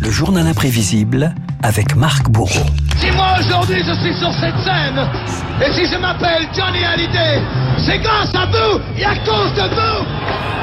Le journal imprévisible avec Marc Bourreau. Si moi aujourd'hui je suis sur cette scène, et si je m'appelle Johnny Hallyday, c'est grâce à vous et à cause de vous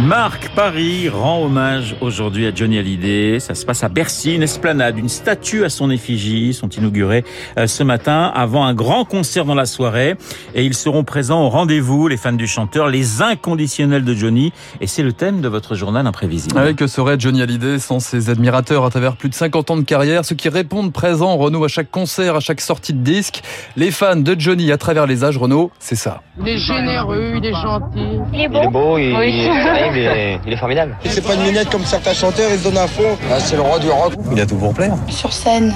Marc Paris rend hommage aujourd'hui à Johnny Hallyday. Ça se passe à Bercy, une esplanade, une statue à son effigie sont inaugurées euh, ce matin avant un grand concert dans la soirée. Et ils seront présents au rendez-vous, les fans du chanteur, les inconditionnels de Johnny. Et c'est le thème de votre journal imprévisible. Avec que serait Johnny Hallyday sans ses admirateurs à travers plus de 50 ans de carrière, ceux qui répondent présents, Renault, à chaque concert, à chaque sortie de disque. Les fans de Johnny à travers les âges, Renault, c'est ça. Il est généreux, il est gentil. Il est beau. Il est beau, il, Oui. Il est terrible, il est, il est formidable. C'est pas une minette comme certains chanteurs, il se donne à fond. Ah, c'est le roi du rock. Il a tout pour plaire. Sur scène,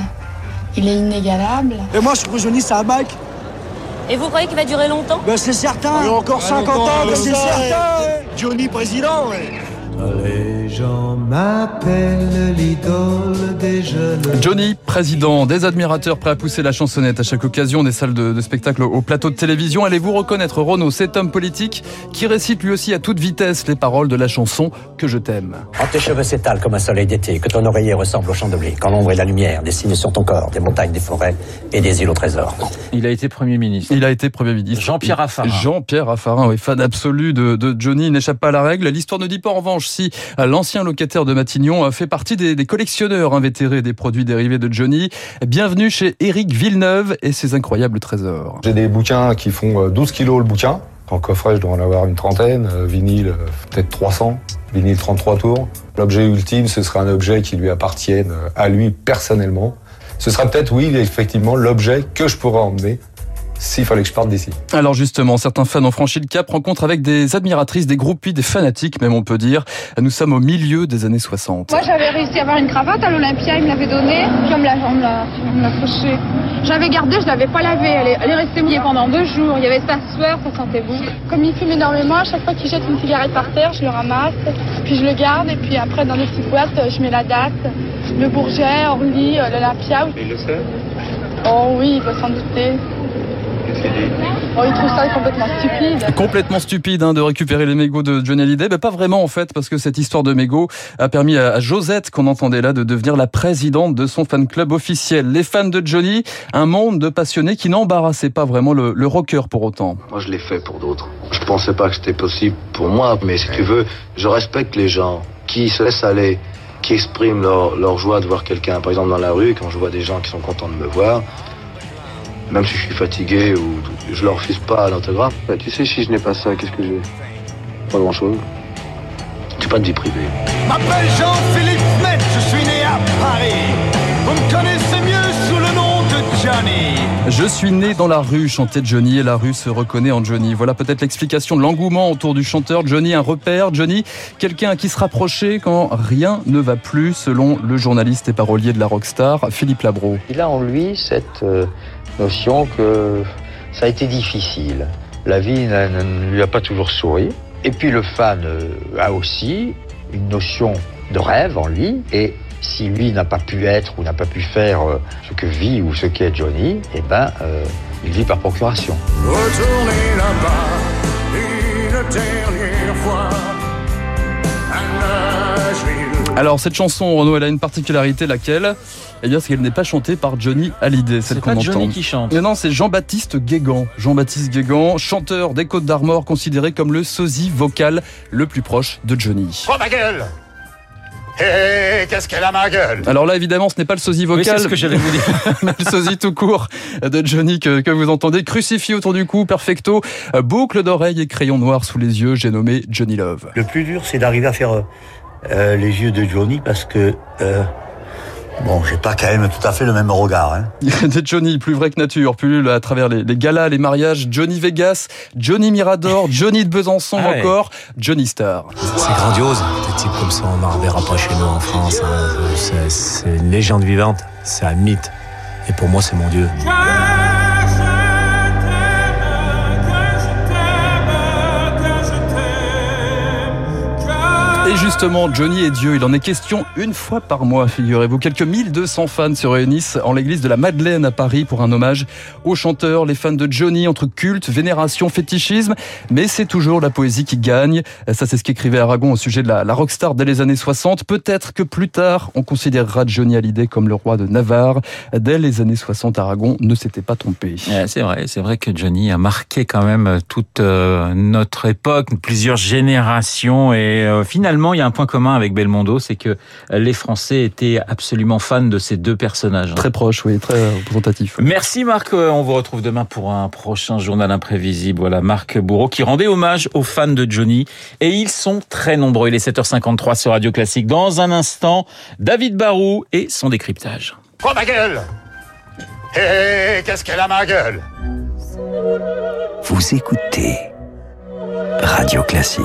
il est inégalable. Et moi, je trouve que Johnny, c'est un bac. Et vous croyez qu'il va durer longtemps? Ben, c'est certain. Il a encore 50 ans, ben, c'est certain. Johnny président, ouais. Les gens m'appellent l'idole des jeunes. Johnny, président, des admirateurs prêts à pousser la chansonnette à chaque occasion des salles de, de spectacle au plateau de télévision. Allez-vous reconnaître Renaud, cet homme politique qui récite lui aussi à toute vitesse les paroles de la chanson Que je t'aime. Quand tes cheveux s'étalent comme un soleil d'été, que ton oreiller ressemble au champ de blé, quand l'ombre et la lumière dessinent sur ton corps des montagnes, des forêts et des îles au trésor. Il a été Premier ministre. Il a été Premier ministre. Jean-Pierre Raffarin. Jean-Pierre Raffarin, oui, fan absolu de, de Johnny, il n'échappe pas à la règle. L'histoire ne dit pas en revanche si euh, l'ancien locataire de Matignon fait partie des, collectionneurs invétérés des produits dérivés de Johnny. Bienvenue chez Éric Villeneuve et ses incroyables trésors. J'ai des bouquins qui font euh, 12 kilos le bouquin. En coffret, je dois en avoir une trentaine. Euh, Vinyle, euh, peut-être 300. Vinyle 33 tours. L'objet ultime, ce sera un objet qui lui appartienne euh, à lui personnellement. Ce sera peut-être, oui, effectivement, l'objet que je pourrais emmener s'il fallait que je parte d'ici. Alors justement, certains fans ont franchi le cap, rencontre avec des admiratrices, des groupies, des fanatiques même on peut dire. Nous sommes au milieu des années 60. Moi, j'avais réussi à avoir une cravate à l'Olympia, il me l'avait donnée, puis on me l'a, on me l'a, on me l'a fauchée. J'avais gardé, je l'avais pas lavée, elle est, elle est restée mouillée pendant deux jours. Il y avait sa sueur, ça sentait bon. Comme il fume énormément, à chaque fois qu'il jette une cigarette par terre, je le ramasse, puis je le garde, et puis après, dans des petites boîtes, je mets la date, le Bourget, Orly, euh, l'Olympia. Il le sait Oh oui, il doit s'en douter. Qu'est-ce qu'il dit Oh, il trouve ça complètement stupide. Complètement stupide hein, de récupérer les mégots de Johnny Hallyday, mais pas vraiment en fait, parce que cette histoire de mégots a permis à, à Josette, qu'on entendait là, de devenir la présidente de son fan club officiel. Les fans de Johnny, un monde de passionnés qui n'embarrassait pas vraiment le, le rocker pour autant. Moi, je l'ai fait pour d'autres. Je pensais pas que c'était possible pour moi, mais si tu veux, je respecte les gens qui se laissent aller, qui expriment leur, leur joie de voir quelqu'un, par exemple dans la rue, quand je vois des gens qui sont contents de me voir, même si je suis fatigué ou je leur refuse pas l'autographe. Bah, tu sais, si je n'ai pas ça, qu'est-ce que j'ai? Pas grand-chose. J'ai pas de vie privée. M'appelle Jean-Philippe Met, je suis né à Paris. Vous me connaissez Je suis né dans la rue, chantait Johnny, et la rue se reconnaît en Johnny. Voilà peut-être l'explication de l'engouement autour du chanteur. Johnny, un repère. Johnny, quelqu'un qui se rapprocher quand rien ne va plus, selon le journaliste et parolier de la rockstar, Philippe Labro. Il a en lui cette euh, notion que ça a été difficile. La vie ne lui a pas toujours souri. Et puis le fan euh, a aussi une notion de rêve en lui. Et si lui n'a pas pu être ou n'a pas pu faire euh, ce que vit ou ce qu'est Johnny, eh ben, euh, il vit par procuration. Retournez là-bas une dernière fois à Nashville. Alors cette chanson, Renaud, elle a une particularité, laquelle? Eh bien, c'est qu'elle n'est pas chantée par Johnny Hallyday, celle C'est qu'on pas entend. Johnny qui chante. Mais non, c'est Jean-Baptiste Guégan. Jean-Baptiste Guégan, chanteur des Côtes d'Armor, considéré comme le sosie vocal le plus proche de Johnny. Oh ma gueule Hé, qu'est-ce qu'elle a ma gueule Alors là, évidemment, ce n'est pas le sosie Oui, vocal, c'est ce que j'allais vous dire. mais le sosie tout court de Johnny que, que vous entendez, crucifié autour du cou, perfecto, boucle d'oreille et crayon noir sous les yeux, j'ai nommé Johnny Love. Le plus dur, c'est d'arriver à faire euh, euh, les yeux de Johnny parce que euh, bon, j'ai pas quand même tout à fait le même regard. Hein. Des Johnny plus vrai que nature, plus à travers les, les galas, les mariages, Johnny Vegas, Johnny Mirador, Johnny de Besançon Ah ouais. encore, Johnny Star. C'est grandiose. Des types comme ça, on n'en reverra pas chez nous en France. hein. C'est- C'est une légende vivante. C'est un mythe. Et pour moi, c'est mon Dieu. Et justement, Johnny est Dieu, il en est question une fois par mois, figurez-vous. Quelques 1200 fans se réunissent en l'église de la Madeleine à Paris pour un hommage aux chanteurs, les fans de Johnny, entre culte, vénération, fétichisme. Mais c'est toujours la poésie qui gagne. Ça, c'est ce qu'écrivait Aragon au sujet de la, la rockstar dès les années 60. Peut-être que plus tard, on considérera Johnny Hallyday comme le roi de Navarre. Dès les années 60, Aragon ne s'était pas trompé. C'est vrai, c'est vrai que Johnny a marqué quand même toute euh, notre époque, plusieurs générations et euh, finalement il y a un point commun avec Belmondo, c'est que les Français étaient absolument fans de ces deux personnages. Très proches, oui, très représentatifs. Merci Marc, on vous retrouve demain pour un prochain journal imprévisible. Voilà, Marc Bourreau qui rendait hommage aux fans de Johnny. Et ils sont très nombreux. Il est 7h53 sur Radio Classique. Dans un instant, David Barou et son décryptage. Oh ma gueule Hé, qu'est-ce qu'elle a ma gueule Vous écoutez Radio Classique.